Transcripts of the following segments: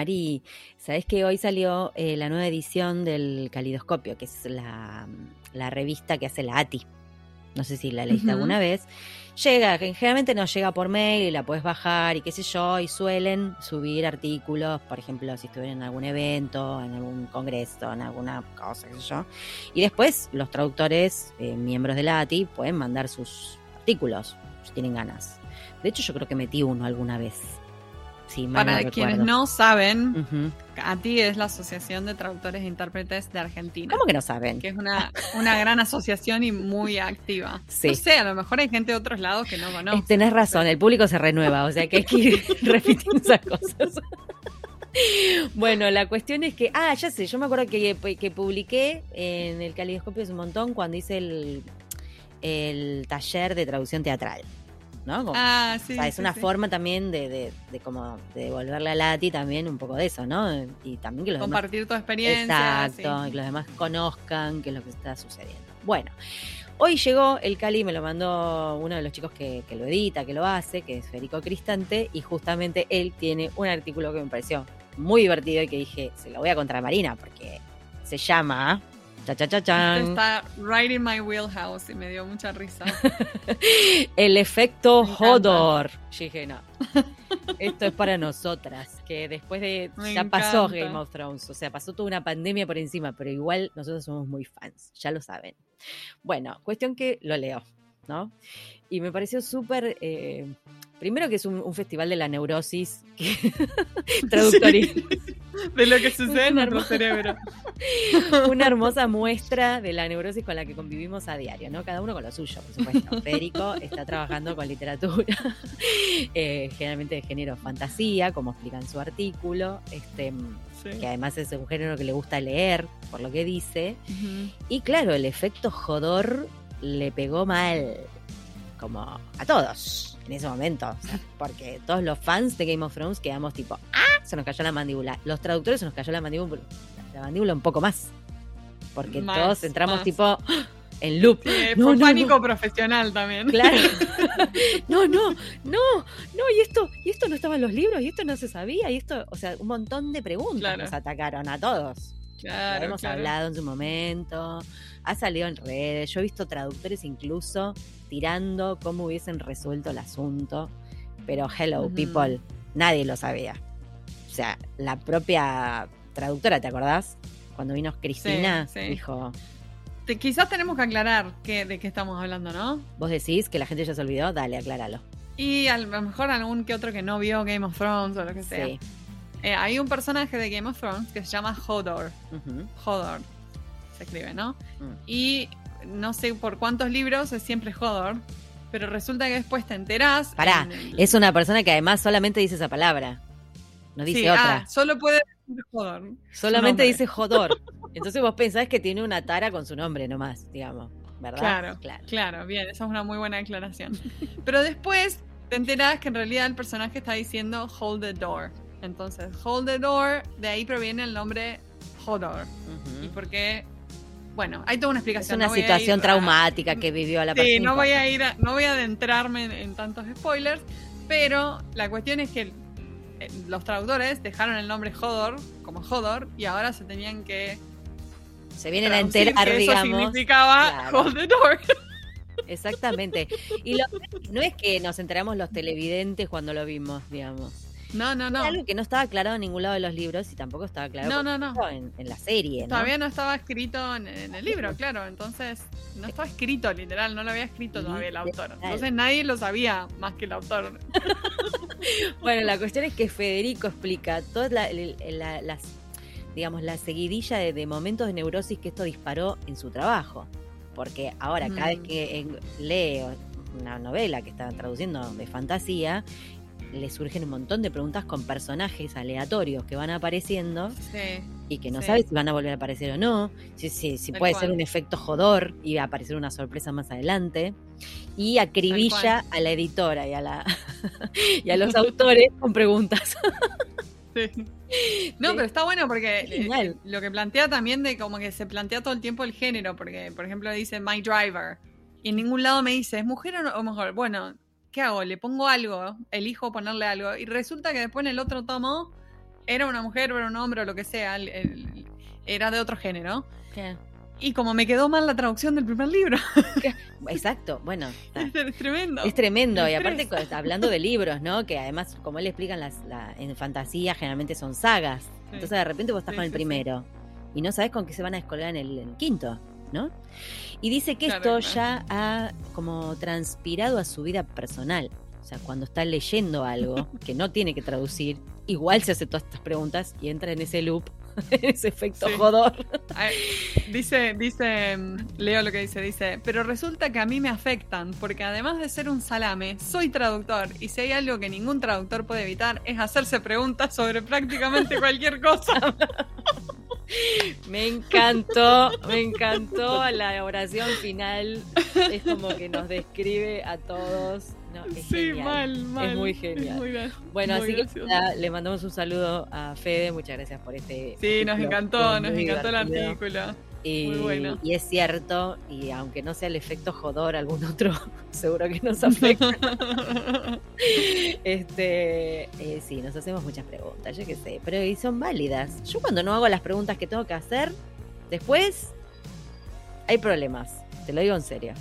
Mari, sabes que hoy salió eh, la nueva edición del Calidoscopio, que es la, la revista que hace la ATI. No sé si la leíste alguna vez. Llega, generalmente nos llega por mail y la puedes bajar y qué sé yo, y suelen subir artículos, por ejemplo, si estuvieron en algún evento, en algún congreso, en alguna cosa, qué sé yo. Y después los traductores, eh, miembros de la ATI, pueden mandar sus artículos, si tienen ganas. De hecho, yo creo que metí uno alguna vez. Sí, Para no quienes no saben, Ujú. ATI es la Asociación de Traductores e Intérpretes de Argentina. ¿Cómo que no saben? Que es una, una gran asociación y muy activa. Sí. No sé, a lo mejor hay gente de otros lados que no Eh, conoce. Tenés razón, el público se renueva, o sea que hay que ir repitiendo esas cosas. Bueno, la cuestión es que, ah, ya sé, yo me acuerdo que, que publiqué en el Calidoscopio hace un montón cuando hice el, el taller de traducción teatral, ¿no? Como- Ah, sí. o sea, es sí, una sí. forma también de, de, de como de devolverle a Lati también un poco de eso, ¿no? Y también que los demás Compartir tu experiencia. Exacto, sí. y que los demás conozcan qué es lo que está sucediendo. Bueno, hoy llegó el Cali, me lo mandó uno de los chicos que, que lo edita, que lo hace, que es Federico Cristante, y justamente él tiene un artículo que me pareció muy divertido y que dije, se lo voy a contar a Marina, porque se llama... Cha, está right in my wheelhouse y me dio mucha risa. el efecto. Hodor. Yo dije, no, esto es para nosotras, que después de... Me ya pasó. Game of Thrones, o sea, pasó toda una pandemia por encima, pero igual nosotros somos muy fans, ya lo saben. Bueno, cuestión que lo leo, ¿no? Y me pareció súper... eh, primero que es un, un festival de la neurosis que- traductoril. De lo que sucede en nuestro cerebro. una hermosa muestra de la neurosis con la que convivimos a diario, ¿no? Cada uno con lo suyo, por supuesto. Federico está trabajando con literatura, eh, generalmente de género fantasía, como explica en su artículo, este, Sí. que además es un género que le gusta leer, por lo que dice. Y claro, el efecto jodor le pegó mal, como a todos en ese momento, o sea, porque todos los fans de Game of Thrones quedamos tipo, ¡ah! Se nos cayó la mandíbula. Los traductores se nos cayó la mandíbula, la mandíbula un poco más, porque Más, todos entramos más. tipo en loop. Sí, No, fue no, pánico profesional también. Claro. No, no, no, no, y esto, y esto no estaba en los libros, y esto no se sabía, y esto, o sea, un montón de preguntas Claro. nos atacaron a todos. Claro, hemos claro. hablado en su momento, ha salido en redes, yo he visto traductores incluso tirando cómo hubiesen resuelto el asunto, pero hello people, nadie lo sabía. O sea, la propia traductora, ¿te acordás? Cuando vino Cristina, Sí, sí. dijo, Te- quizás tenemos que aclarar que, de qué estamos hablando, ¿no? vos decís que la gente ya se olvidó, dale, acláralo. Y a lo mejor algún que otro que no vio Game of Thrones o lo que sea. Sí. Eh, hay un personaje de Game of Thrones que se llama Hodor. Hodor se escribe, ¿no? mm. Y no sé por cuántos libros es siempre Hodor, pero resulta que después te enterás. Pará, en el- Es una persona que además solamente dice esa palabra. No dice Sí, otra. ah, solo puede decir Hodor. Solamente dice Jodor. Entonces vos pensás que tiene una tara con su nombre nomás, digamos. ¿Verdad? Claro, claro. Claro, bien, esa es una muy buena aclaración. Pero después te enterás que en realidad el personaje está diciendo hold the door. Entonces, hold the door, de ahí proviene el nombre Hodor. Ujú. Y porque, bueno, hay toda una Es explicación. una no voy a situación a- traumática que vivió la Sí, persona. no voy a ir, a- no voy a adentrarme en, en tantos spoilers, pero la cuestión es que eh, los traductores dejaron el nombre Hodor como Hodor y ahora se tenían que Se vienen a enterar, que eso digamos. significaba Claro. hold the door. Exactamente. Y lo- no es que nos enteramos los televidentes cuando lo vimos, digamos. No, no, no. Era algo que no estaba aclarado en ningún lado de los libros y tampoco estaba aclarado No, no, no. En, en la serie. Todavía no estaba escrito en, en el libro, claro. Entonces, no estaba escrito literal, no lo había escrito todavía el autor. Entonces nadie lo sabía más que el autor. Bueno, la cuestión es que Federico explica todas la- las, digamos, la seguidilla de, de momentos de neurosis que esto disparó en su trabajo. Porque ahora, cada vez Mm. que lee una novela que está traduciendo de fantasía, le surgen un montón de preguntas con personajes aleatorios que van apareciendo Sí. y que no Sí. sabe si van a volver a aparecer o no, si, si, puede cual. ser un efecto jodor y va a aparecer una sorpresa más adelante. Y acribilla a la editora y a, la, y a los autores con preguntas. Sí. No, pero está bueno porque eh, lo que plantea también de como que se plantea todo el tiempo el género, porque por ejemplo dice My Driver y en ningún lado me dice, ¿es mujer o, no- o mejor? Bueno, ¿qué hago? Le pongo algo, elijo ponerle algo y resulta que después en el otro tomo era una mujer o era un hombre o lo que sea, el- el- era de otro género. ¿Qué? Y como me quedó mal la traducción del primer libro, Exacto, bueno, está. es tremendo. Es tremendo, y aparte hablando de libros, ¿no? Que además, como él explica en, las, la- en fantasía, generalmente son sagas. Entonces de repente vos estás Sí, con el sí. primero y no sabes con qué se van a descolgar en el, en el quinto, ¿no? Y dice que Claro, esto ya ha como transpirado a su vida personal. O sea, cuando está leyendo algo que no tiene que traducir, igual se hace todas estas preguntas y entra en ese loop, en ese efecto Sí. jodor. Ay, Dice, dice, mm, leo lo que dice, dice, pero resulta que a mí me afectan, porque además de ser un salame, soy traductor, y si hay algo que ningún traductor puede evitar, es hacerse preguntas sobre prácticamente cualquier cosa. Me encantó, me encantó la oración final. Es como que nos describe a todos. No, es Sí, genial. mal, mal. muy genial. muy Bueno, muy así que le mandamos un saludo a Fede. Muchas gracias por este. Sí, nos artículo. encantó, nos encantó el artículo. Y, Muy bueno. y es cierto, y aunque no sea el efecto jodor, algún otro seguro que nos afecta. este, eh, sí, nos hacemos muchas preguntas, yo qué sé, pero y son válidas. Yo cuando no hago las preguntas que tengo que hacer, después hay problemas. Te lo digo en serio.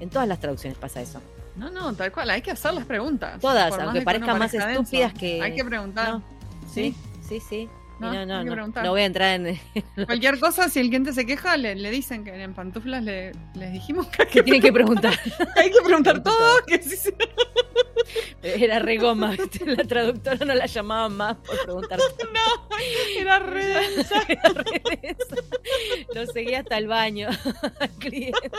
En todas las traducciones pasa eso. No, no, tal cual, hay que hacer las preguntas. Todas, más aunque uno parezcan más denso. estúpidas que- Hay que preguntar. No, sí, sí, sí. No, No, no, voy a entrar en Cualquier cosa, si el cliente se queja, le, le dicen que en pantuflas le, les dijimos que que tienen que preguntar. hay que preguntar Pregunta todo. todo. Que sí, sí. Era re goma, la traductora no la llamaban más por preguntar. No, era re densa. Era re denso. Lo seguía hasta el baño al cliente.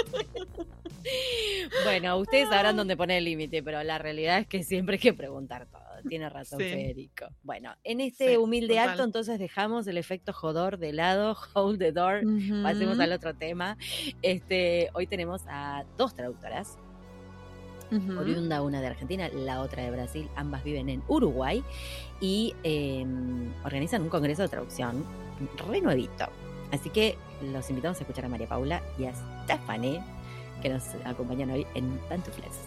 Bueno, ustedes sabrán dónde poner el límite, pero la realidad es que siempre hay que preguntar todo. Tiene razón Sí. Federico. Bueno, en este Sí, humilde total. acto entonces dejamos el efecto jodor de lado, hold the door, pasemos al otro tema. Este, hoy tenemos a dos traductoras, Ujú. oriunda una de Argentina, la otra de Brasil, ambas viven en Uruguay y eh, organizan un congreso de traducción re nuevito. Así que los invitamos a escuchar a María Paula y a Stephanie, que nos acompañan hoy en Pantuflas.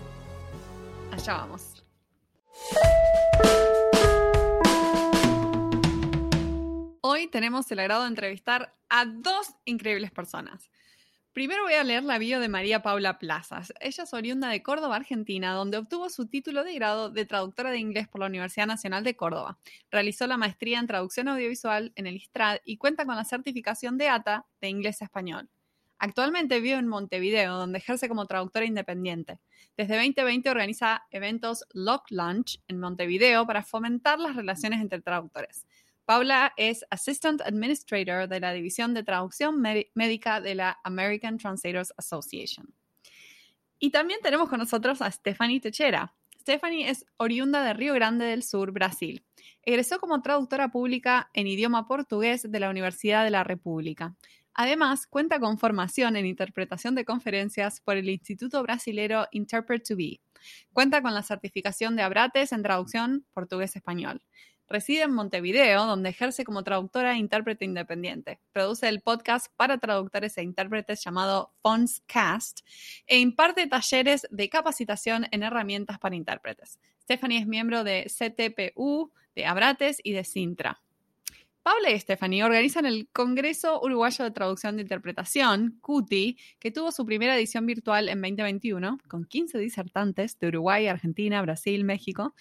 Allá vamos. Hoy tenemos el agrado de entrevistar a dos increíbles personas. Primero voy a leer la bio de María Paula Plazas. Ella es oriunda de Córdoba, Argentina, donde obtuvo su título de grado de traductora de inglés por la Universidad Nacional de Córdoba. Realizó la maestría en traducción audiovisual en el ISTRAD y cuenta con la certificación de ATA de inglés a español. Actualmente vive en Montevideo, donde ejerce como traductora independiente. Desde 2020 organiza eventos Lock Lunch en Montevideo para fomentar las relaciones entre traductores. Paula es Assistant Administrator de la División de Traducción Mé- Médica de la American Translators Association. Y también tenemos con nosotros a Stephanie Techera. Stephanie es oriunda de Río Grande del Sur, Brasil. Egresó como traductora pública en idioma portugués de la Universidad de la República. Además, cuenta con formación en interpretación de conferencias por el Instituto Brasilero Interpret to Be. Cuenta con la certificación de Abrates en traducción portugués-español. Reside en Montevideo, donde ejerce como traductora e intérprete independiente. Produce el podcast para traductores e intérpretes llamado Cast e imparte talleres de capacitación en herramientas para intérpretes. Stephanie es miembro de CTPU, de Abrates y de Sintra. Paula y Stephanie organizan el Congreso Uruguayo de Traducción de Interpretación, CUTI, que tuvo su primera edición virtual en 2021, con 15 disertantes de Uruguay, Argentina, Brasil, México,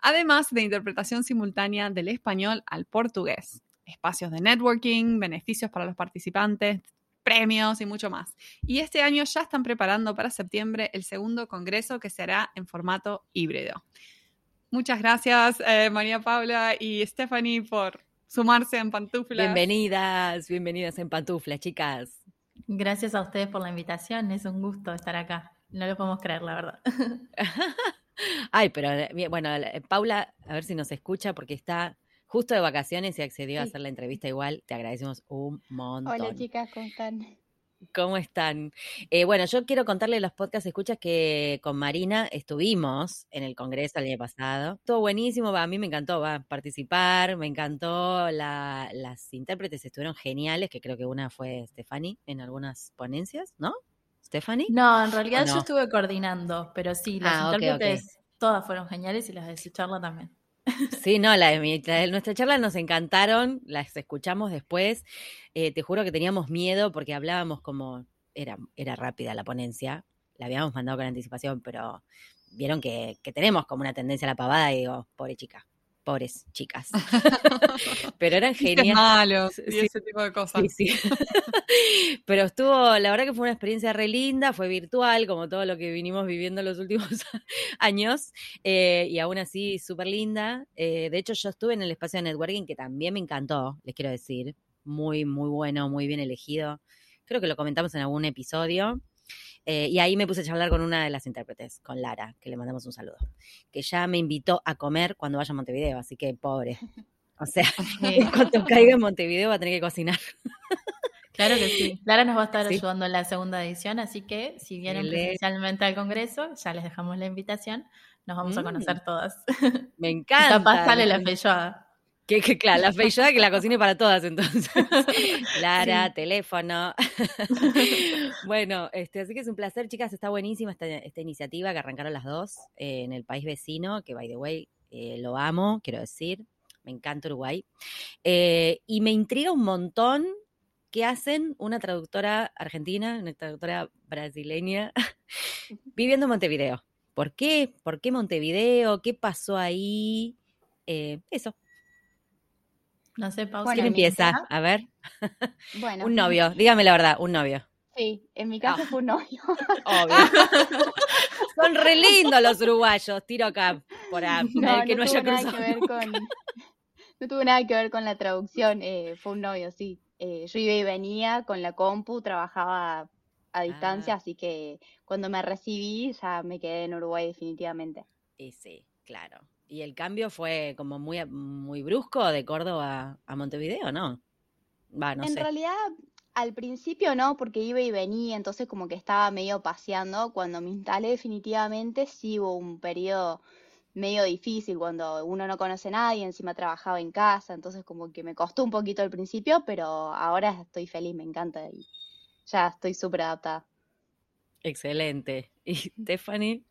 además de interpretación simultánea del español al portugués, espacios de networking, beneficios para los participantes, premios y mucho más. Y este año ya están preparando para septiembre el segundo congreso que se hará en formato híbrido. Muchas gracias, eh, María Paula y Stephanie, por sumarse en pantuflas. Bienvenidas, bienvenidas en Pantuflas, chicas. Gracias a ustedes por la invitación, es un gusto estar acá. No lo podemos creer, la verdad. Ay, pero eh, bueno, eh, Paula, a ver si nos escucha porque está justo de vacaciones y accedió a hacer la entrevista igual. Te agradecemos un montón. Hola chicas, ¿cómo están? ¿Cómo están? Eh, bueno, yo quiero contarle a los podcast escuchas que con Marina estuvimos en el Congreso el año pasado. Estuvo buenísimo, va, a mí me encantó va, participar, me encantó, la- las intérpretes estuvieron geniales, que creo que una fue Stephanie en algunas ponencias, ¿no? ¿Stephanie? No, en realidad no? yo estuve coordinando, pero sí, las Ah, intérpretes todas fueron geniales y las de su charla también. Sí, no, la de, mi, la de nuestra charla nos encantaron, las escuchamos después. Eh, te juro que teníamos miedo porque hablábamos como, era, era rápida la ponencia, la habíamos mandado con anticipación, pero vieron que, que tenemos como una tendencia a la pavada y digo, pobre chica, pobres chicas. Pero eran geniales. malos y ese tipo de cosas. Sí, sí. Pero estuvo, la verdad que fue una experiencia re linda, fue virtual, como todo lo que vinimos viviendo los últimos años, eh, y aún así súper linda. Eh, de hecho, yo estuve en el espacio de networking, que también me encantó, les quiero decir. Muy, muy bueno, muy bien elegido. Creo que lo comentamos en algún episodio. Eh, y ahí me puse a charlar con una de las intérpretes, con Lara, que le mandamos un saludo, que ya me invitó a comer cuando vaya a Montevideo, así que pobre. O sea, en cuanto caiga en Montevideo va a tener que cocinar. Claro que sí. Lara nos va a estar Sí. ayudando en la segunda edición, así que si vienen presencialmente al Congreso, ya les dejamos la invitación. Nos vamos a Mm. conocer todas. Me encanta. capaz sale la feijoada. Que, que claro, la feijoada que la cocine para todas, entonces. Lara, teléfono. bueno, este, así que es un placer, chicas. Está buenísima esta, esta iniciativa que arrancaron las dos eh, en el país vecino, que by the way, eh, lo amo, quiero decir. Me encanta Uruguay. Eh, y me intriga un montón qué hacen una traductora argentina, una traductora brasileña, viviendo en Montevideo. ¿Por qué? ¿Por qué Montevideo? ¿Qué pasó ahí? Eh, eso. No sé, pausa. Bueno, ¿Quién en mi empieza? caso- A ver. Bueno, Un novio. Dígame la verdad, un novio. Sí, en mi caso fue un novio. Obvio. Son re lindos los uruguayos. Tiro acá por a- No, el que no, no haya cruzado. que ver con, no tuvo nada que ver con la traducción, eh, fue un novio, sí. Eh, yo iba y venía con la compu, trabajaba a distancia, Ah. así que cuando me recibí ya me quedé en Uruguay definitivamente. Y sí, claro. Y el cambio fue como muy, muy brusco de Córdoba a Montevideo, ¿no? Va, no en sé. realidad, al principio no, porque iba y venía, entonces como que estaba medio paseando. Cuando me instalé definitivamente, sí hubo un periodo medio difícil cuando uno no conoce a nadie, encima trabajaba en casa, entonces como que me costó un poquito al principio, pero ahora estoy feliz, me encanta y ya estoy súper adaptada. Excelente. ¿Y Stephanie?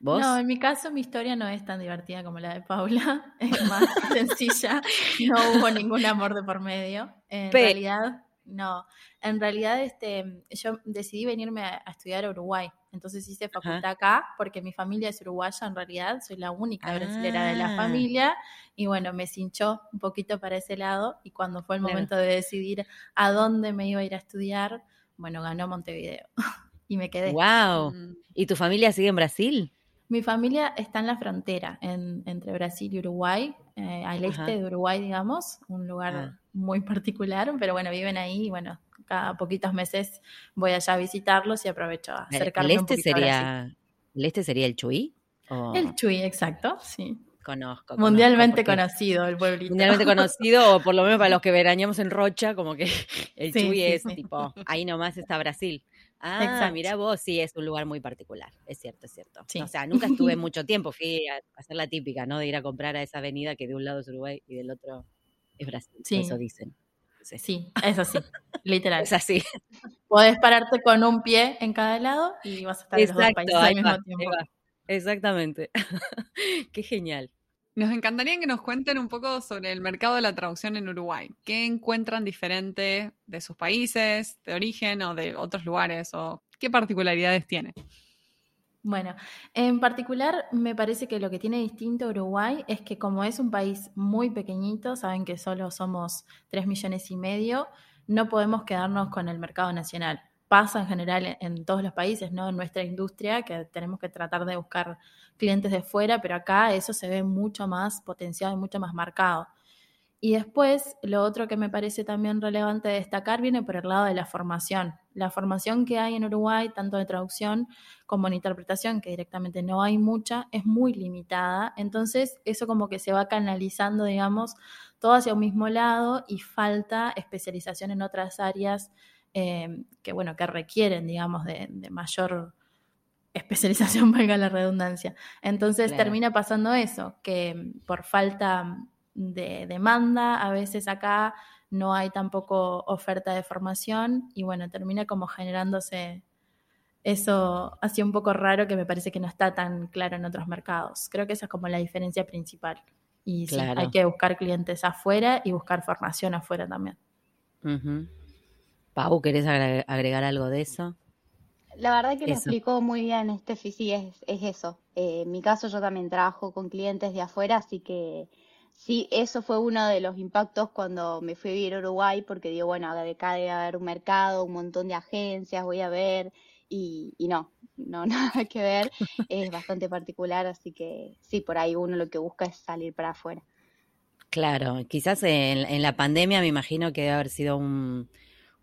¿Vos? No, en mi caso mi historia no es tan divertida como la de Paula, es más sencilla, no hubo ningún amor de por medio. En realidad, no, en realidad este, yo decidí venirme a, a estudiar a Uruguay, entonces hice facultad acá porque mi familia es uruguaya en realidad, soy la única brasilera de la Ah. familia y bueno, me cinchó un poquito para ese lado y cuando fue el Claro. momento de decidir a dónde me iba a ir a estudiar, bueno, ganó Montevideo y me quedé. ¡Wow! ¿Y tu familia sigue en Brasil? Mi familia está en la frontera en- entre Brasil y Uruguay, eh, al Ajá. este de Uruguay, digamos, un lugar Ah. muy particular, pero bueno, viven ahí y bueno, cada poquitos meses voy allá a visitarlos y aprovecho a ¿El acercarme este poquito a Brasil. sería, ¿El este sería el Chuy? ¿O El Chuy, exacto, sí. conozco, conozco, Mundialmente porque- conocido el pueblito. mundialmente conocido, o por lo menos para los que veraneamos en Rocha, como que el Sí, Chuy sí, es sí. tipo, ahí nomás está Brasil. Ah, Exacto. mira vos, sí, es un lugar muy particular, es cierto, es cierto. Sí. O sea, nunca estuve mucho tiempo, fui a hacer la típica, ¿no? De ir a comprar a esa avenida que de un lado es Uruguay y del otro es Brasil, Sí. eso dicen. Sí. Sí, es así, literal. Es así. Podés pararte con un pie en cada lado y vas a estar en los dos países al mismo va, tiempo. Exactamente. Qué genial. Nos encantaría que nos cuenten un poco sobre el mercado de la traducción en Uruguay. ¿Qué encuentran diferente de sus países, de origen o de otros lugares? ¿O qué particularidades tiene? Bueno, en particular me parece que lo que tiene distinto Uruguay es que como es un país muy pequeñito, saben que solo somos 3 millones y medio, no podemos quedarnos con el mercado nacional. Pasa en general en, en todos los países, ¿no? En nuestra industria, que tenemos que tratar de buscar clientes de fuera, pero acá eso se ve mucho más potenciado y mucho más marcado. Y después, lo otro que me parece también relevante destacar viene por el lado de la formación. La formación que hay en Uruguay, tanto de traducción como en interpretación, que directamente no hay mucha, es muy limitada. Entonces, eso como que se va canalizando, digamos, todo hacia un mismo lado y falta especialización en otras áreas eh, que, bueno, que requieren, digamos, de, de mayor especialización, valga la redundancia. Entonces Claro. termina pasando eso, que por falta de demanda, a veces acá no hay tampoco oferta de formación y bueno, termina como generándose eso así un poco raro que me parece que no está tan claro en otros mercados. Creo que esa es como la diferencia principal. Y sí, hay que buscar clientes afuera y buscar formación afuera también. Pau, ¿querés agregar algo de eso? La verdad que lo explicó muy bien este sí, es, es eso. Eh, en mi caso yo también trabajo con clientes de afuera, así que sí, eso fue uno de los impactos cuando me fui a vivir a Uruguay, porque digo, bueno, acá debe haber un mercado, un montón de agencias, voy a ver, y, y no, no, nada que ver, es bastante particular, así que sí, por ahí uno lo que busca es salir para afuera. Claro, quizás en, en la pandemia me imagino que debe haber sido un,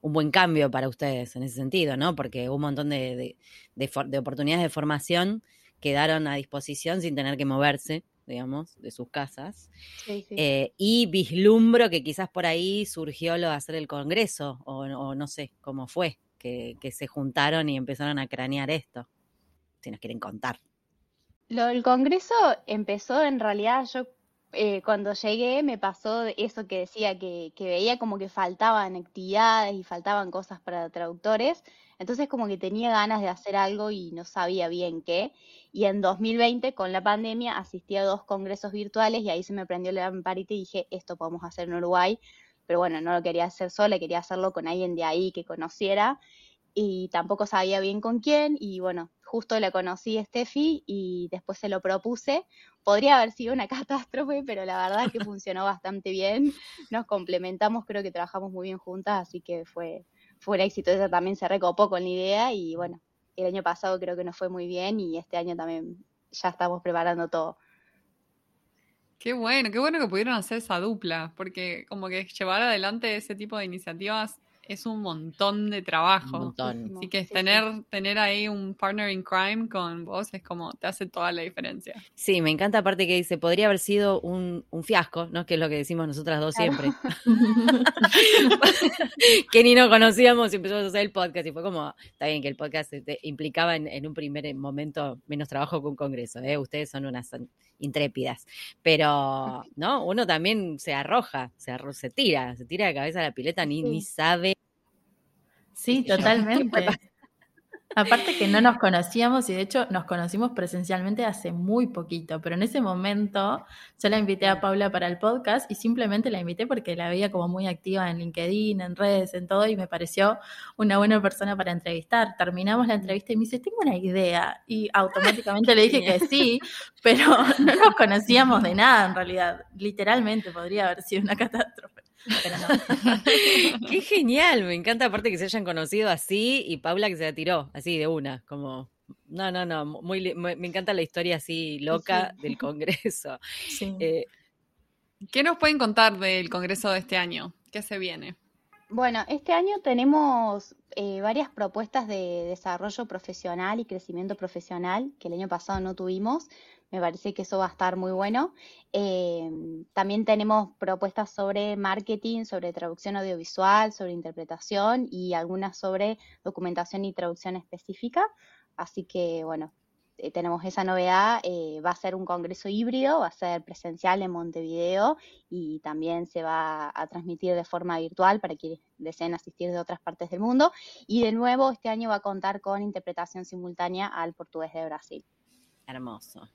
un buen cambio para ustedes en ese sentido, ¿no? Porque un montón de, de, oportunidades de formación quedaron a disposición sin tener que moverse, digamos, de sus casas. Eh, y vislumbro que quizás por ahí surgió lo de hacer el Congreso, o, no sé cómo fue, que, que, se juntaron y empezaron a cranear esto, si nos quieren contar. Lo del Congreso empezó en realidad, yo eh, cuando llegué me pasó eso que decía, que, veía como que faltaban actividades y faltaban cosas para traductores, entonces como que tenía ganas de hacer algo y no sabía bien qué. Y en 2020, con la pandemia, asistí a dos congresos virtuales y ahí se me prendió la lamparita y dije, esto podemos hacer en Uruguay, pero bueno, no lo quería hacer sola, quería hacerlo con alguien de ahí que conociera y tampoco sabía bien con quién y bueno, justo la conocí a Steffi y después se lo propuse. Podría haber sido una catástrofe, pero la verdad es que funcionó bastante bien. Nos complementamos, creo que trabajamos muy bien juntas, así que fue, fue un éxito. Ella también se recopó con la idea y bueno, el año pasado creo que nos fue muy bien y este año también ya estamos preparando todo. Qué bueno, qué bueno que pudieron hacer esa dupla, porque como que llevar adelante ese tipo de iniciativas es un montón de trabajo. Un montón. Así que tener, tener ahí un partner in crime con vos es como te hace toda la diferencia. Sí, me encanta aparte que dice, podría haber sido un, un fiasco, ¿no? Que es lo que decimos nosotras dos siempre. que ni nos conocíamos y empezamos a hacer el podcast y fue como, está bien que el podcast este, implicaba en, un primer momento menos trabajo que un congreso, ¿eh? Ustedes son unas intrépidas, pero, ¿no? Uno también se arroja, se, se tira, se tira de cabeza a la pileta, ni, ni sabe Sí, totalmente. Aparte que no nos conocíamos y de hecho nos conocimos presencialmente hace muy poquito, pero en ese momento yo la invité a Paula para el podcast y simplemente la invité porque la veía como muy activa en LinkedIn, en redes, en todo y me pareció una buena persona para entrevistar. Terminamos la entrevista y me dice, tengo una idea y automáticamente le dije que sí, pero no nos conocíamos de nada en realidad. Literalmente podría haber sido una catástrofe. Qué genial, me encanta aparte que se hayan conocido así y Paula que se la tiró así de una, como no, no, no, muy, me encanta la historia así loca del Congreso. Eh, ¿Qué nos pueden contar del Congreso de este año? ¿Qué se viene? Bueno, este año tenemos eh, varias propuestas de desarrollo profesional y crecimiento profesional que el año pasado no tuvimos. Me parece que eso va a estar muy bueno. Eh, también tenemos propuestas sobre marketing, sobre traducción audiovisual, sobre interpretación y algunas sobre documentación y traducción específica. Así que, bueno, eh, tenemos esa novedad. Eh, va a ser un congreso híbrido, va a ser presencial en Montevideo y también se va a transmitir de forma virtual para quienes deseen asistir de otras partes del mundo. Y de nuevo, este año va a contar con interpretación simultánea al portugués de Brasil. Hermoso.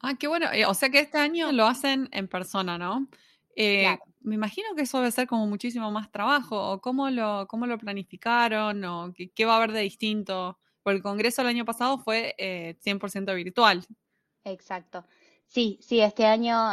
Ah, qué bueno. Eh, o sea que este año lo hacen en persona, ¿no? Eh, me imagino que eso debe ser como muchísimo más trabajo. ¿O cómo lo, cómo lo planificaron? ¿O qué, va a haber de distinto? Porque el congreso el año pasado fue eh, 100% virtual. Exacto. Sí, sí, este año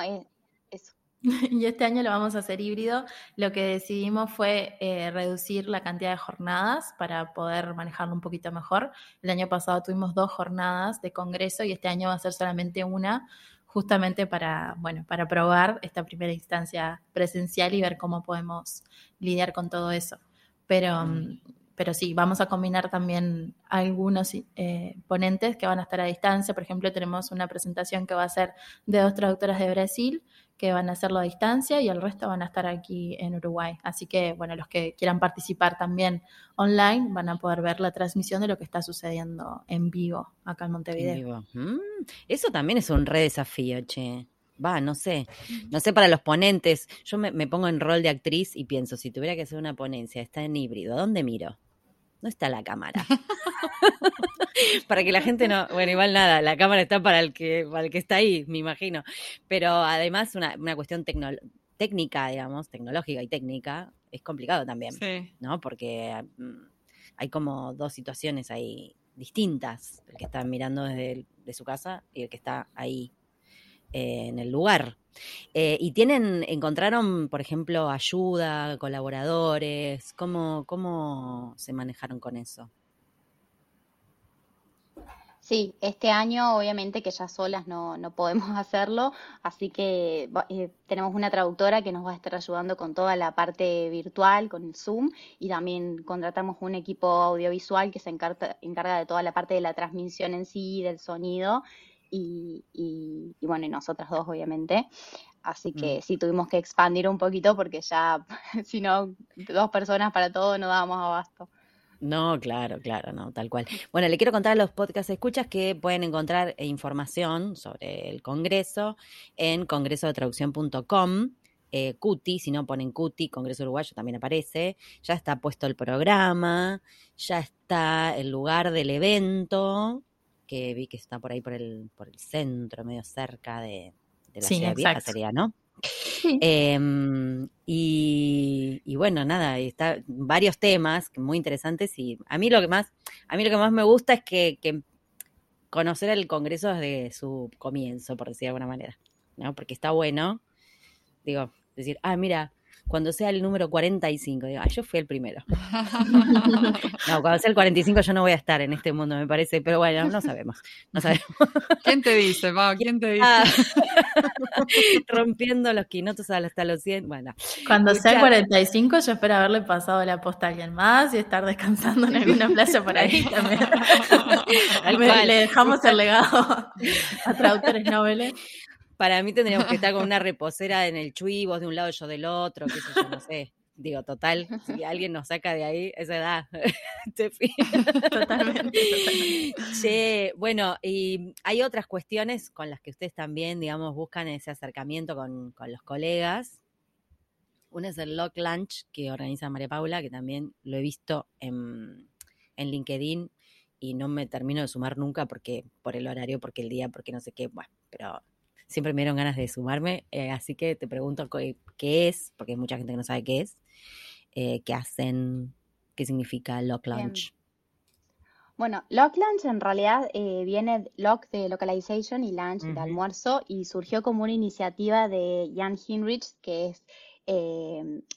y este año lo vamos a hacer híbrido. Lo que decidimos fue eh, reducir la cantidad de jornadas para poder manejarlo un poquito mejor. El año pasado tuvimos dos jornadas de congreso y este año va a ser solamente una, justamente para, bueno, para probar esta primera instancia presencial y ver cómo podemos lidiar con todo eso. Pero, mm, pero sí, vamos a combinar también algunos eh, ponentes que van a estar a distancia. Por ejemplo, tenemos una presentación que va a ser de dos traductoras de Brasil que van a hacerlo a distancia y el resto van a estar aquí en Uruguay. Así que, bueno, los que quieran participar también online van a poder ver la transmisión de lo que está sucediendo en vivo acá en Montevideo. Mm, eso también es un re desafío, che. Va, no sé, no sé para los ponentes. Yo me, me, pongo en rol de actriz y pienso, si tuviera que hacer una ponencia, está en híbrido, ¿dónde miro? ¿Dónde está la cámara? para que la gente no, bueno, igual nada, la cámara está para el que, para el que está ahí, me imagino. Pero además una, una cuestión técnica, digamos, tecnológica y técnica, es complicado también, ¿no? Porque mm, hay como dos situaciones ahí distintas, el que está mirando desde de su casa y el que está ahí eh, en el lugar. Eh, y tienen, encontraron, por ejemplo, ayuda, colaboradores, ¿cómo, cómo se manejaron con eso? Sí, este año obviamente que ya solas no, no podemos hacerlo, así que eh, tenemos una traductora que nos va a estar ayudando con toda la parte virtual, con el Zoom, y también contratamos un equipo audiovisual que se encarga, encarga de toda la parte de la transmisión en sí, del sonido, y, y, bueno, y nosotras dos obviamente. Así que mm. sí tuvimos que expandir un poquito porque ya, si no, dos personas para todo no dábamos abasto. No, claro, claro, no, tal cual. Bueno, le quiero contar a los podcast escuchas que pueden encontrar información sobre el Congreso en congresodetraducción.com. Eh, CUTI, si no ponen CUTI, Congreso Uruguayo también aparece. Ya está puesto el programa, ya está el lugar del evento, que vi que está por ahí por el, por el centro, medio cerca de, la ciudad vieja, sería, ¿no? Em, y, bueno, nada, está varios temas muy interesantes y a mí lo que más, a mí lo que más me gusta es que, conocer el Congreso desde su comienzo, por decir de alguna manera, ¿no? Porque está bueno, digo, decir, ah, mira, cuando sea el número 45, digo, ah, yo fui el primero. no, cuando sea el 45 yo no voy a estar en este mundo, me parece, pero bueno, no sabemos, no sabemos. ¿Quién te dice, Pau? ¿Quién te dice? Ah, rompiendo los quinotos hasta los 100, bueno. Cuando sea el 45 yo espero haberle pasado la posta a alguien más y estar descansando en alguna playa por ahí también. le dejamos el legado a traductores nobles. Para mí tendríamos que estar con una reposera en el chui, vos de un lado, yo del otro, qué sé yo, no sé. Digo, total, si alguien nos saca de ahí, esa edad. totalmente, totalmente. bueno, y hay otras cuestiones con las que ustedes también, digamos, buscan ese acercamiento con, los colegas. Una es el Lock Lunch que organiza María Paula, que también lo he visto en, en LinkedIn y no me termino de sumar nunca porque por el horario, porque el día, porque no sé qué, bueno, pero siempre me dieron ganas de sumarme, eh, así que te pregunto qué, es, porque hay mucha gente que no sabe qué es, eh, qué hacen, qué significa Lock Lunch. Bueno, Lock Lunch en realidad eh, viene Lock de Localization y Lunch de almuerzo y surgió como una iniciativa de Jan Hinrich, que es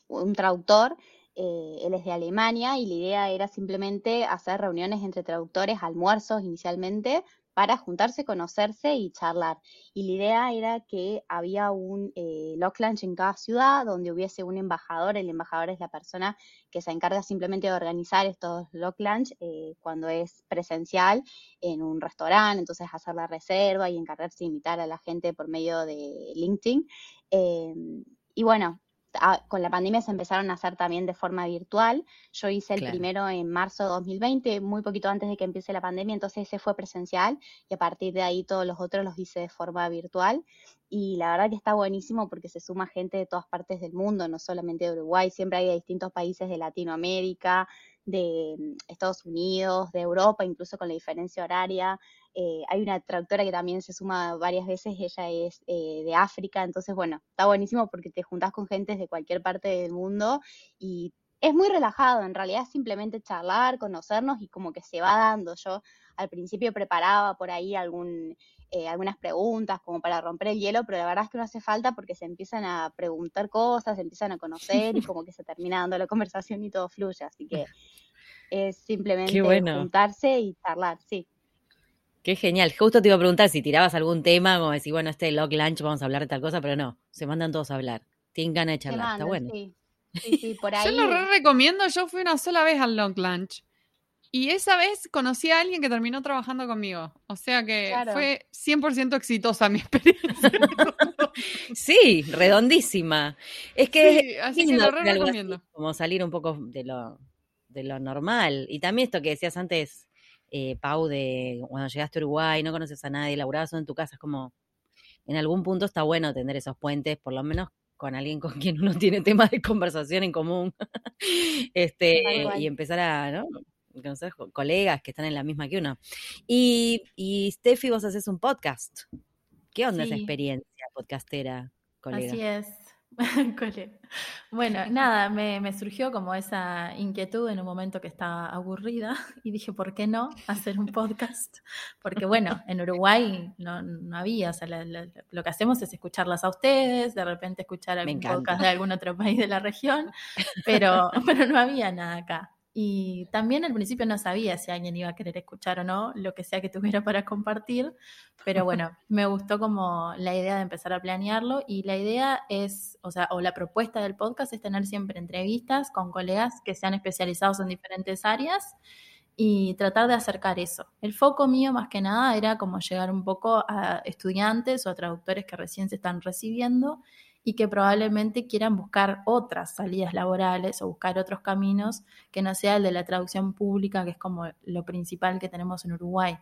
un traductor él es de Alemania y la idea era simplemente hacer reuniones entre traductores, almuerzos inicialmente, para juntarse, conocerse y charlar. Y la idea era que había un eh, lock lunch en cada ciudad donde hubiese un embajador. El embajador es la persona que se encarga simplemente de organizar estos lock lunch eh, cuando es presencial en un restaurante, entonces hacer la reserva y encargarse de invitar a la gente por medio de LinkedIn. Eh, y bueno, con la pandemia se empezaron a hacer también de forma virtual. Yo hice el primero en marzo de 2020, muy poquito antes de que empiece la pandemia, entonces ese fue presencial y a partir de ahí todos los otros los hice de forma virtual. Y la verdad que está buenísimo porque se suma gente de todas partes del mundo, no solamente de Uruguay, siempre hay de distintos países de Latinoamérica, de mm, Estados Unidos, de Europa, incluso con la diferencia horaria. Eh, hay una traductora que también se suma varias veces, ella es eh, de África, entonces bueno, está buenísimo porque te juntás con gente de cualquier parte del mundo y es muy relajado, en realidad es simplemente charlar, conocernos y como que se va dando. Yo al principio preparaba por ahí algún, eh, algunas preguntas como para romper el hielo, pero la verdad es que no hace falta porque se empiezan a preguntar cosas, se empiezan a conocer y como que se termina dando la conversación y todo fluye, así que es simplemente juntarse y charlar, sí. Qué genial. Justo te iba a preguntar si tirabas algún tema, como decir, bueno, este log lunch vamos a hablar de tal cosa, pero no, se mandan todos a hablar. Tienen ganas de charlar, está bueno. Sí. Sí, por ahí. yo lo recomiendo, yo fui una sola vez al long lunch. Y esa vez conocí a alguien que terminó trabajando conmigo. O sea que fue 100% exitosa mi experiencia. sí, redondísima. Es que, sí, así que lo recomiendo. como salir un poco de lo, de lo normal. Y también esto que decías antes, eh, Pau, de cuando llegaste a Uruguay, no conoces a nadie, laburabas en tu casa, es como, en algún punto está bueno tener esos puentes, por lo menos con alguien con quien uno tiene temas de conversación en común, este, y empezar a, ¿no? conocer colegas que están en la misma que uno. Y, y Steffi, vos haces un podcast. ¿Qué onda esa experiencia podcastera, colega? Así es. Bueno, nada, me, me surgió como esa inquietud en un momento que estaba aburrida y dije, ¿por qué no hacer un podcast? Porque bueno, en Uruguay no, no había, o sea, la- la- lo que hacemos es escucharlas a ustedes, de repente escuchar algún podcast de algún otro país de la región, pero, pero no había nada acá. Y también al principio no sabía si alguien iba a querer escuchar o no lo que sea que tuviera para compartir, pero bueno, me gustó como la idea de empezar a planearlo y la idea es, o sea, o la propuesta del podcast es tener siempre entrevistas con colegas que sean especializados en diferentes áreas y tratar de acercar eso. El foco mío más que nada era como llegar un poco a estudiantes o a traductores que recién se están recibiendo y que probablemente quieran buscar otras salidas laborales o buscar otros caminos que no sea el de la traducción pública, que es como lo principal que tenemos en Uruguay,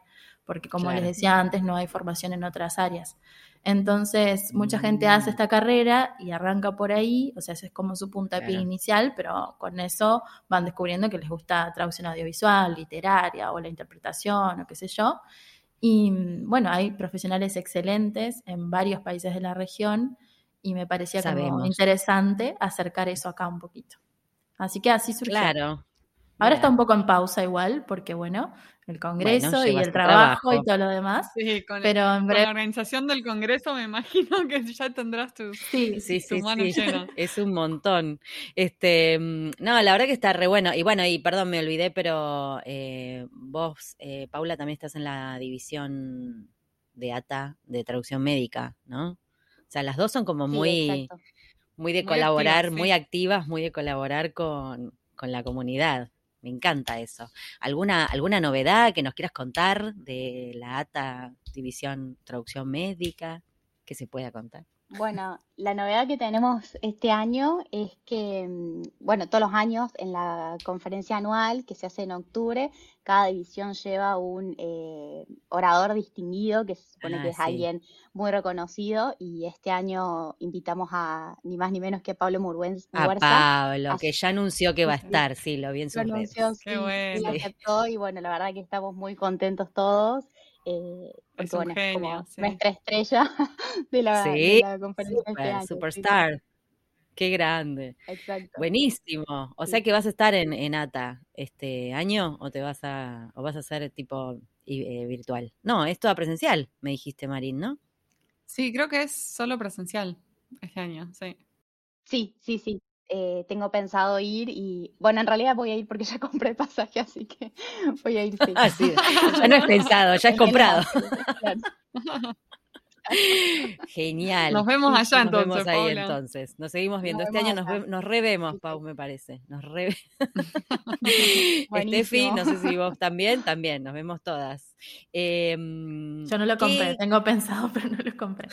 porque como Claro. les decía antes, no hay formación en otras áreas. Entonces, mucha gente Mm. hace esta carrera y arranca por ahí, o sea, ese es como su puntapié Claro. inicial, pero con eso van descubriendo que les gusta traducción audiovisual, literaria o la interpretación o qué sé yo. Y mm, bueno, hay profesionales excelentes en varios países de la región y me parecía como interesante acercar eso acá un poquito. Así que así surgió. Claro. Ahora está un poco en pausa igual, porque bueno, el Congreso y el trabajo, trabajo. y todo lo demás. Sí, con, Pero en con breve, la organización del Congreso me imagino que ya tendrás tus, sí, Sí, tu sí, mano sí. llena. Es un montón. Este, mm, no, la verdad que está re bueno. Y bueno, y perdón, me olvidé, pero eh, vos, eh, Paula, también estás en la división de ATA de traducción médica, ¿no? O sea, las dos son como Sí, muy, exacto. muy de Muy colaborar, activas, sí. muy activas, muy de colaborar con, con la comunidad. Me encanta eso. ¿Alguna, ¿Alguna novedad que nos quieras contar de la ATA División Traducción Médica que se pueda contar? Bueno, la novedad que tenemos este año es que, mm, bueno, todos los años en la conferencia anual que se hace en octubre, cada división lleva un eh, orador distinguido que se supone Ah, que es sí. alguien muy reconocido y este año invitamos a ni más ni menos que a Pablo Muruen- A. Pablo, que ya anunció que va a estar, sí, lo vi en redes. anunció, Qué sí, sí, bueno. lo aceptó y bueno, la verdad que estamos muy contentos todos. Eh, Es porque un bueno, es como genio, sí. nuestra estrella de la, de Sí, la conferencia este sí, superstar. Qué grande. exacto. Buenísimo. O Sí. sea que vas a estar en, en ATA este año o te vas a o vas a hacer tipo eh, virtual. No, es toda presencial, me dijiste, Marín, ¿no? Sí, creo que es solo presencial este año, sí. Sí, sí, sí. Eh, tengo pensado ir y bueno, en realidad voy a ir porque ya compré el pasaje, así que voy a ir sí. Ah, sí. Ya no es pensado, ya es comprado. Genial. Nos vemos allá Nos entonces, vemos ahí Paula. entonces. Nos seguimos viendo. Nos este año nos, nos revemos, Pau, me parece. Nos re... Steffi, Buenísimo. no sé si vos también, también, nos vemos todas. Em, yo no lo compré, ¿qué- tengo pensado, pero no lo compré.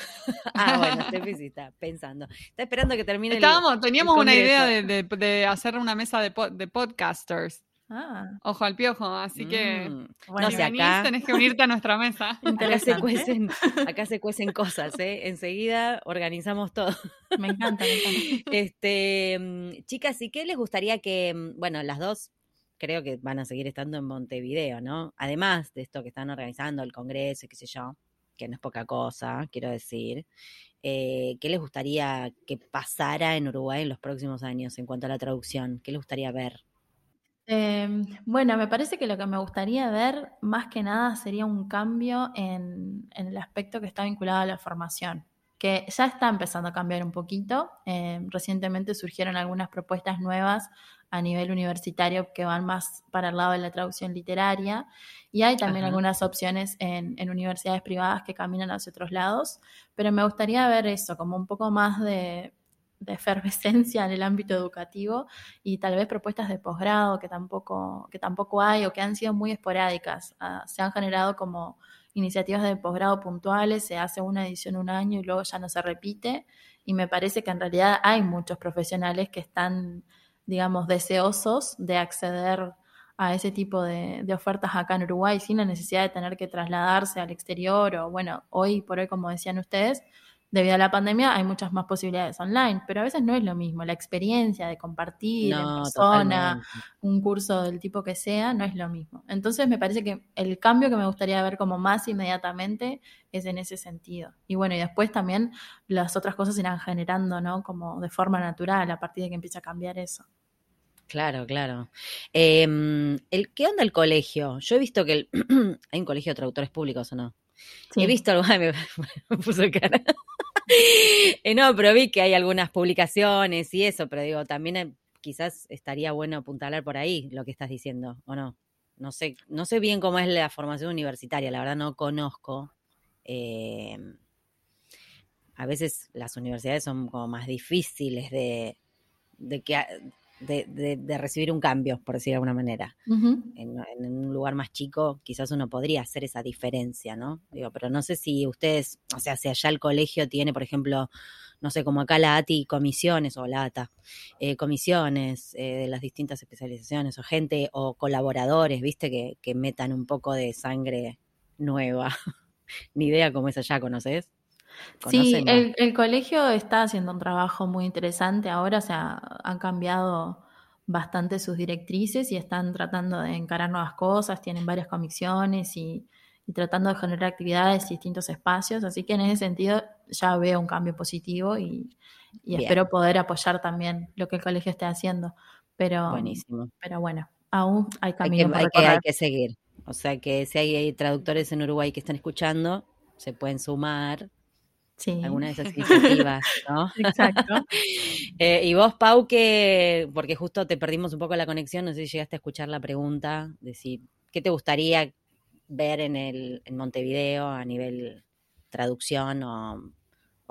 Ah, bueno, Steffi sí está pensando. Está esperando que termine el- Estábamos, teníamos una idea de, de- de hacer una mesa de, po- de podcasters. Ah, Ojo al piojo, así que Mm, bueno, No si sé, venís acá- tenés que unirte a nuestra mesa. Acá se interesante. cuecen, acá se cuecen cosas, ¿eh? Enseguida organizamos todo. Me encanta, me encanta. Este, mm, chicas, ¿y qué les gustaría que, mm, bueno, las dos creo que van a seguir estando en Montevideo, ¿no? Además de esto que están organizando, el Congreso, y qué sé yo, que no es poca cosa, quiero decir. eh, ¿Qué les gustaría que pasara en Uruguay en los próximos años en cuanto a la traducción? ¿Qué les gustaría ver? Eh, bueno, me parece que lo que me gustaría ver más que nada sería un cambio en, en el aspecto que está vinculado a la formación, que ya está empezando a cambiar un poquito. Eh, recientemente surgieron algunas propuestas nuevas a nivel universitario que van más para el lado de la traducción literaria y hay también Ajá. algunas opciones en, en universidades privadas que caminan hacia otros lados, pero me gustaría ver eso, como un poco más de, de efervescencia en el ámbito educativo y tal vez propuestas de posgrado que tampoco, que tampoco hay o que han sido muy esporádicas. Ah, se han generado como iniciativas de posgrado puntuales, se hace una edición un año y luego ya no se repite. Y me parece que en realidad hay muchos profesionales que están, digamos, deseosos de acceder a ese tipo de, de ofertas acá en Uruguay sin la necesidad de tener que trasladarse al exterior o, bueno, hoy por hoy, como decían ustedes, debido a la pandemia hay muchas más posibilidades online, pero a veces no es lo mismo. La experiencia de compartir en persona, un curso del tipo que sea, no es lo mismo. Entonces me parece que el cambio que me gustaría ver como más inmediatamente es en ese sentido. Y bueno, y después también las otras cosas irán generando, ¿no? Como de forma natural a partir de que empiece a cambiar eso. Claro, claro. Em, el, ¿Qué onda el colegio? Yo he visto que hay un colegio de traductores públicos, ¿o no? He visto algo, me, puso cara. Eh, no, pero vi que hay algunas publicaciones y eso, pero digo, también eh, quizás estaría bueno apuntalar por ahí lo que estás diciendo, ¿o no? No sé, no sé bien cómo es la formación universitaria, la verdad no conozco. Eh, a veces las universidades son como más difíciles de, de que de, de, recibir un cambio, por decir de alguna manera. en, un lugar más chico quizás uno podría hacer esa diferencia, ¿no? Digo, pero no sé si ustedes, o sea, si allá el colegio tiene, por ejemplo, no sé, como acá la ATI, comisiones o la ATA, eh, comisiones eh, de las distintas especializaciones o gente o colaboradores, viste, que, que metan un poco de sangre nueva. Ni idea cómo es allá, ¿conoces? Sí, el, el, colegio está haciendo un trabajo muy interesante ahora, o sea, han cambiado bastante sus directrices y están tratando de encarar nuevas cosas, tienen varias comisiones y, tratando de generar actividades y distintos espacios, así que en ese sentido ya veo un cambio positivo y, espero poder apoyar también lo que el colegio esté haciendo. Pero, Buenísimo. pero bueno, aún hay camino hay que, hay que seguir. O sea que si hay traductores en Uruguay que están escuchando, se pueden sumar alguna de esas iniciativas, ¿no? Exacto. Eh, y vos, Pau, que, porque justo te perdimos un poco la conexión, no sé si llegaste a escuchar la pregunta, de si, ¿qué te gustaría ver en, el, en Montevideo a nivel traducción o,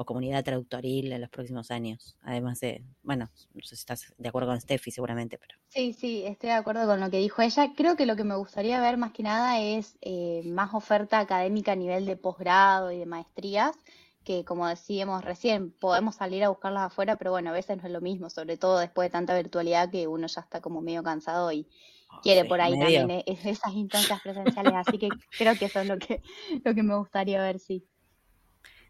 comunidad traductoril en los próximos años? Además de, bueno, no sé si estás de acuerdo con Steffi seguramente, pero... Sí, sí, estoy de acuerdo con lo que dijo ella. Creo que lo que me gustaría ver más que nada es eh, más oferta académica a nivel de posgrado y de maestrías que como decíamos recién, podemos salir a buscarlas afuera, pero bueno, a veces no es lo mismo, sobre todo después de tanta virtualidad que uno ya está como medio cansado y oh, quiere por ahí también e-, esas instancias presenciales, así que creo que eso es lo que, lo que me gustaría ver, sí.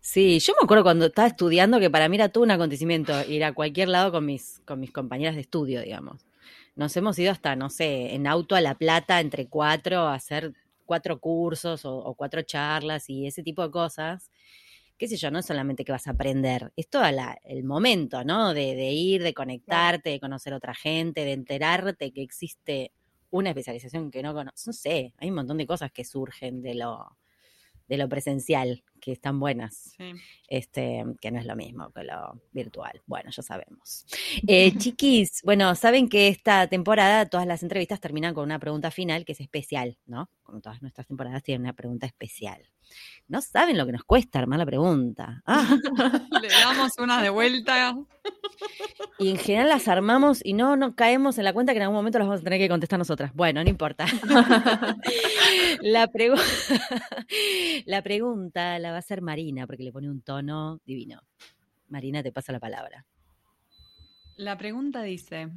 Sí, yo me acuerdo cuando estaba estudiando que para mí era todo un acontecimiento ir a cualquier lado con mis, con mis compañeras de estudio, digamos. Nos hemos ido hasta, no sé, en auto a La Plata entre cuatro a hacer cuatro cursos o, o cuatro charlas y ese tipo de cosas qué sé yo, no solamente que vas a aprender, es todo el momento, ¿no? De, ir, de conectarte, de conocer a otra gente, de enterarte que existe una especialización que no conoces. No sé, hay un montón de cosas que surgen de lo, de lo presencial, que están buenas, este, que no es lo mismo que lo virtual. Bueno, ya sabemos. Eh, chiquis, bueno, saben que esta temporada todas las entrevistas terminan con una pregunta final que es especial, ¿no? Como todas nuestras temporadas tienen una pregunta especial. No saben lo que nos cuesta armar la pregunta. Ah. Le damos una de vuelta. Y en general las armamos y no, no caemos en la cuenta que en algún momento las vamos a tener que contestar nosotras. Bueno, no importa. la, la pregunta la va a hacer Marina porque le pone un tono divino. Marina, te pasa la palabra. La pregunta dice,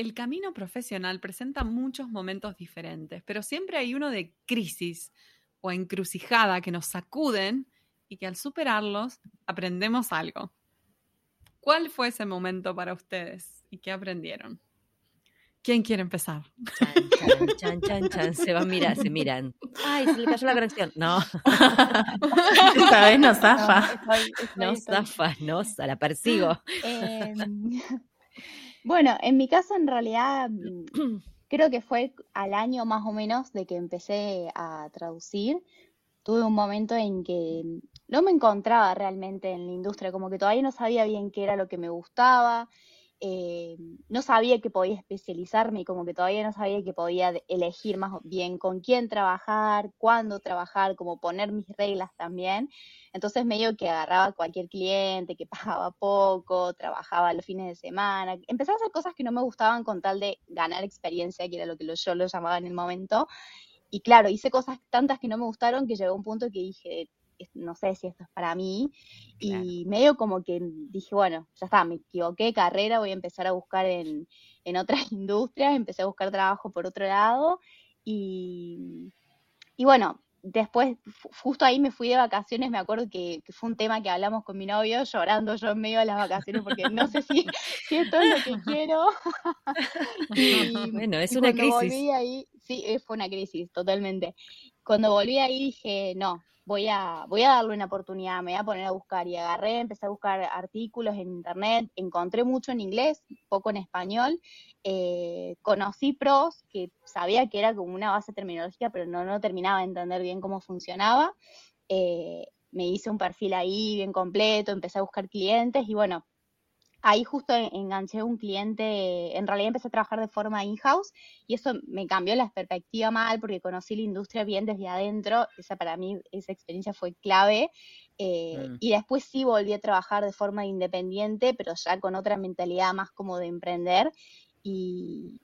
el camino profesional presenta muchos momentos diferentes, pero siempre hay uno de crisis o encrucijada que nos sacuden y que al superarlos aprendemos algo. ¿Cuál fue ese momento para ustedes y qué aprendieron? ¿Quién quiere empezar? Chan, chan, chan, chan, Se van a mirar, se miran. Ay, se le cayó la conexión. No. Esta vez no zafa. No, zafa, no, la persigo. Bueno, en mi caso, en realidad, creo que fue al año más o menos de que empecé a traducir. Tuve un momento en que no me encontraba realmente en la industria, como que todavía no sabía bien qué era lo que me gustaba, eh, no sabía que podía especializarme y como que todavía no sabía que podía elegir más bien con quién trabajar, cuándo trabajar, como poner mis reglas también. Entonces medio que agarraba cualquier cliente que pagaba poco, trabajaba los fines de semana, empecé a hacer cosas que no me gustaban con tal de ganar experiencia, que era lo que yo lo llamaba en el momento. Y claro, hice cosas tantas que no me gustaron que llegó un punto que dije, no sé si esto es para mí. Y medio como que dije, bueno, ya está, me equivoqué carrera, voy a empezar a buscar en, en otras industrias, empecé a buscar trabajo por otro lado. Y, y bueno, después, justo ahí me fui de vacaciones, me acuerdo que, fue un tema que hablamos con mi novio, llorando yo en medio de las vacaciones, porque no sé si, esto es lo que quiero. bueno, es una crisis. Volví ahí, sí, eh, fue una crisis, totalmente. Cuando volví ahí dije, no, voy a, voy a darle una oportunidad, me voy a poner a buscar y agarré, empecé a buscar artículos en internet, encontré mucho en inglés, poco en español, eh, conocí pros, que sabía que era como una base terminológica, pero no, no terminaba de entender bien cómo funcionaba. Eh, me hice un perfil ahí bien completo, empecé a buscar clientes y bueno, ahí justo enganché un cliente, en realidad empecé a trabajar de forma in-house y eso me cambió la perspectiva mal porque conocí la industria bien desde adentro, esa para mí, esa experiencia fue clave. Eh, mm. Y después sí volví a trabajar de forma independiente, pero ya con otra mentalidad más como de emprender y,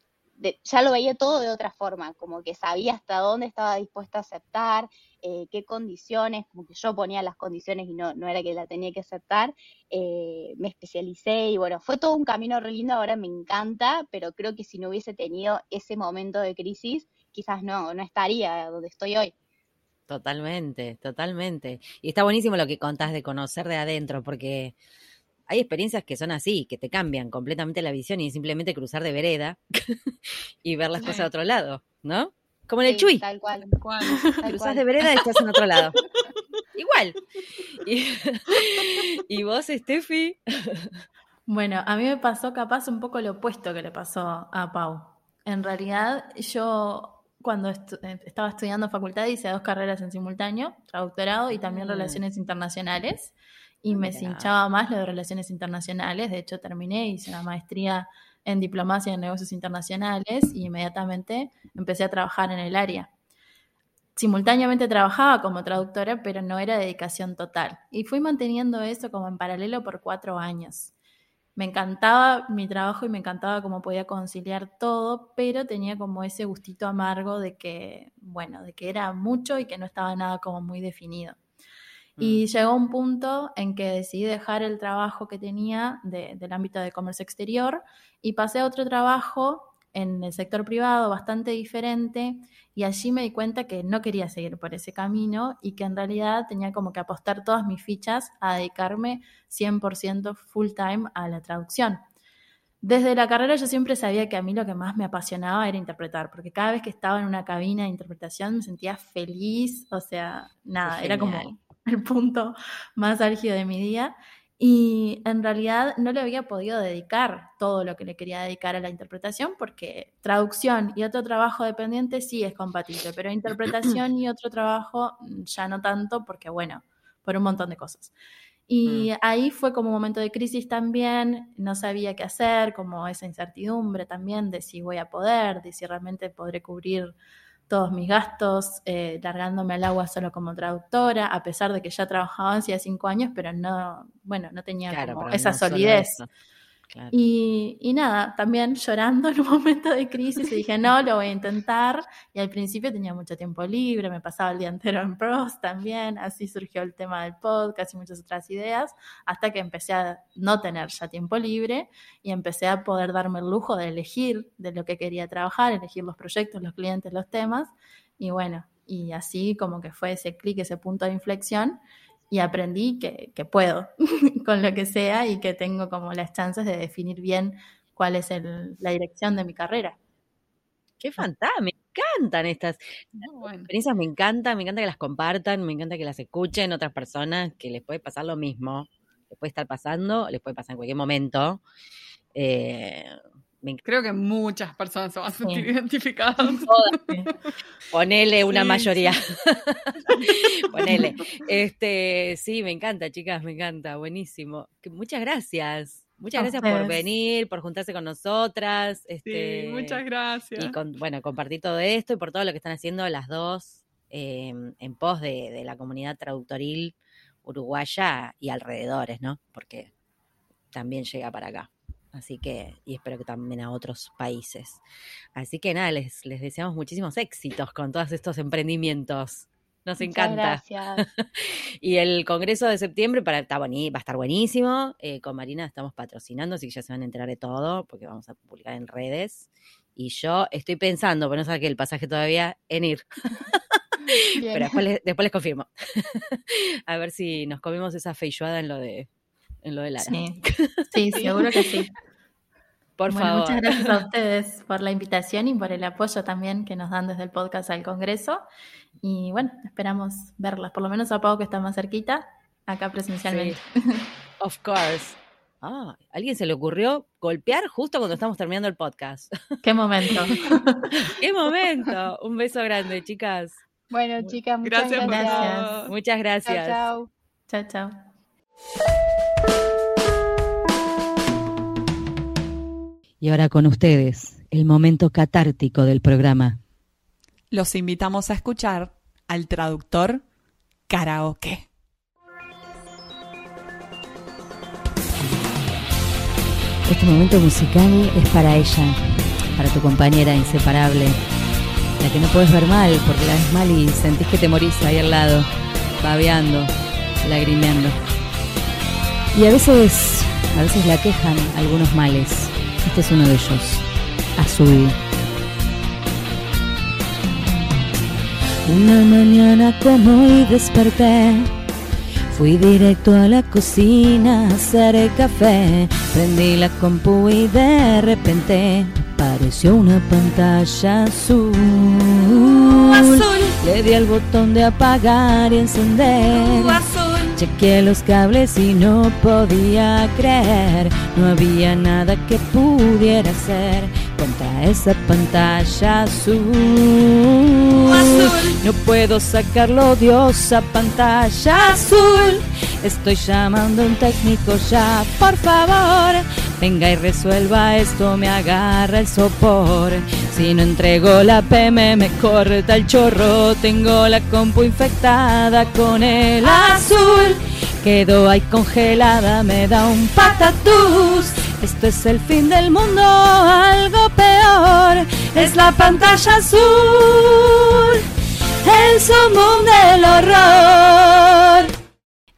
ya lo veía todo de otra forma, como que sabía hasta dónde estaba dispuesta a aceptar, eh, qué condiciones, como que yo ponía las condiciones y no, no era que la tenía que aceptar, eh, me especialicé y bueno, fue todo un camino re lindo, ahora me encanta, pero creo que si no hubiese tenido ese momento de crisis, quizás no, no estaría donde estoy hoy. Totalmente, totalmente. Y está buenísimo lo que contás de conocer de adentro, porque hay experiencias que son así, que te cambian completamente la visión y simplemente cruzar de vereda y ver las cosas de otro lado, ¿no? Como en el Chuy. Tal cual. Cruzas de vereda y estás en otro lado. Igual. Y, vos, Steffi. Bueno, a mí me pasó capaz un poco lo opuesto que le pasó a Pau. En realidad, yo cuando eh, estaba estudiando facultad hice dos carreras en simultáneo, traductorado y también mm. relaciones internacionales y me cinchaba más lo de relaciones internacionales. De hecho, terminé, hice una maestría en diplomacia y negocios internacionales y inmediatamente empecé a trabajar en el área. Simultáneamente trabajaba como traductora, pero no era dedicación total. Y fui manteniendo eso como en paralelo por cuatro años. Me encantaba mi trabajo y me encantaba cómo podía conciliar todo, pero tenía como ese gustito amargo de que, bueno, de que era mucho y que no estaba nada como muy definido. Y mm. llegó un punto en que decidí dejar el trabajo que tenía del ámbito de comercio exterior y pasé a otro trabajo en el sector privado bastante diferente y allí me di cuenta que no quería seguir por ese camino y que en realidad tenía como que apostar todas mis fichas a dedicarme 100% full time a la traducción. Desde la carrera yo siempre sabía que a mí lo que más me apasionaba era interpretar, porque cada vez que estaba en una cabina de interpretación me sentía feliz, o sea, nada, era como el punto más álgido de mi día. Y en realidad no le había podido dedicar todo lo que le quería dedicar a la interpretación porque traducción y otro trabajo dependiente sí es compatible, pero interpretación y otro trabajo mm, ya no tanto porque, bueno, por un montón de cosas. Y mm. ahí fue como un momento de crisis también, no sabía qué hacer, como esa incertidumbre también de si voy a poder, de si realmente podré cubrir todos mis gastos, eh, largándome al agua solo como traductora, a pesar de que ya trabajaba hacía cinco años, pero no, bueno, no tenía esa solidez. Y, nada, también llorando en un momento de crisis y dije, no, lo voy a intentar. Y al principio tenía mucho tiempo libre, me pasaba el día entero en pros también, así surgió el tema del podcast y muchas otras ideas, hasta que empecé a no tener ya tiempo libre y empecé a poder darme el lujo de elegir de lo que quería trabajar, elegir los proyectos, los clientes, los temas. Y bueno, y así como que fue ese clic, ese punto de inflexión y aprendí que, que, puedo con lo que sea y que tengo como las chances de definir bien cuál es el, la dirección de mi carrera. Qué fantástico, me encantan estas experiencias, me encanta, me encanta que las compartan, me encanta que las escuchen otras personas que les puede pasar lo mismo, les puede estar pasando, les puede pasar en cualquier momento. Eh, Creo que muchas personas se van a sentir identificadas. Ponele una mayoría. Ponele. Este, sí, me encanta, chicas, me encanta. Buenísimo. Muchas gracias. Muchas gracias por venir, por juntarse con nosotras. Este, sí, muchas gracias. Y bueno, compartir todo esto y por todo lo que están haciendo las dos em, en pos de, de la comunidad traductoril uruguaya y alrededores, ¿no? Porque también llega para acá. Así que, y espero que también a otros países. Así que nada, les, les deseamos muchísimos éxitos con todos estos emprendimientos. Nos encanta. Gracias. y el Congreso de septiembre para, está va a estar buenísimo. Eh, con Marina estamos patrocinando, así que ya se van a enterar de todo, porque vamos a publicar en redes. Y yo estoy pensando, pero no saqué el pasaje todavía, en ir. Bien. Pero después les, después les confirmo. a ver si nos comimos esa feijoada en lo de, en lo de Lara. Sí, sí, seguro que sí. Por Bueno, favor. muchas gracias a ustedes por la invitación y por el apoyo también que nos dan desde el podcast al Congreso. Y bueno, esperamos verlas, por lo menos a Pau que está más cerquita, acá presencialmente. Of course. Ah, ¿a alguien se le ocurrió golpear justo cuando estamos terminando el podcast? Qué momento. ¡Qué momento! Un beso grande, chicas. Bueno, chicas, muchas Gracias, gracias. Muchas Chao, gracias. chao. chao, chao. Y ahora con ustedes, el momento catártico del programa. Los invitamos a escuchar al traductor karaoke. Este momento musical es para ella, para tu compañera inseparable, la que no puedes ver mal porque la ves mal y sentís que te morís ahí al lado, babeando, lagrimeando. Y a veces, a veces la quejan algunos males. Este es uno de ellos, azul. Una mañana como hoy desperté Fui directo a la cocina a hacer el café. Prendí la compu y de repente apareció una pantalla azul. Le di al botón de apagar y encender. Chequeé los cables y no podía creer. No había nada que pudiera hacer contra esa pantalla azul. No puedo sacarlo, odiosa pantalla azul. Estoy llamando a un técnico ya, por favor. Venga y resuelva esto, me agarra el sopor. Si no entrego la PM, me corta el chorro. Tengo la compu infectada con el azul. Quedo ahí congelada, me da un patatús. Esto es el fin del mundo, algo peor. Es la pantalla azul. El sumum del horror.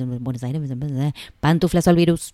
en Buenos Aires, Pantuflas al virus.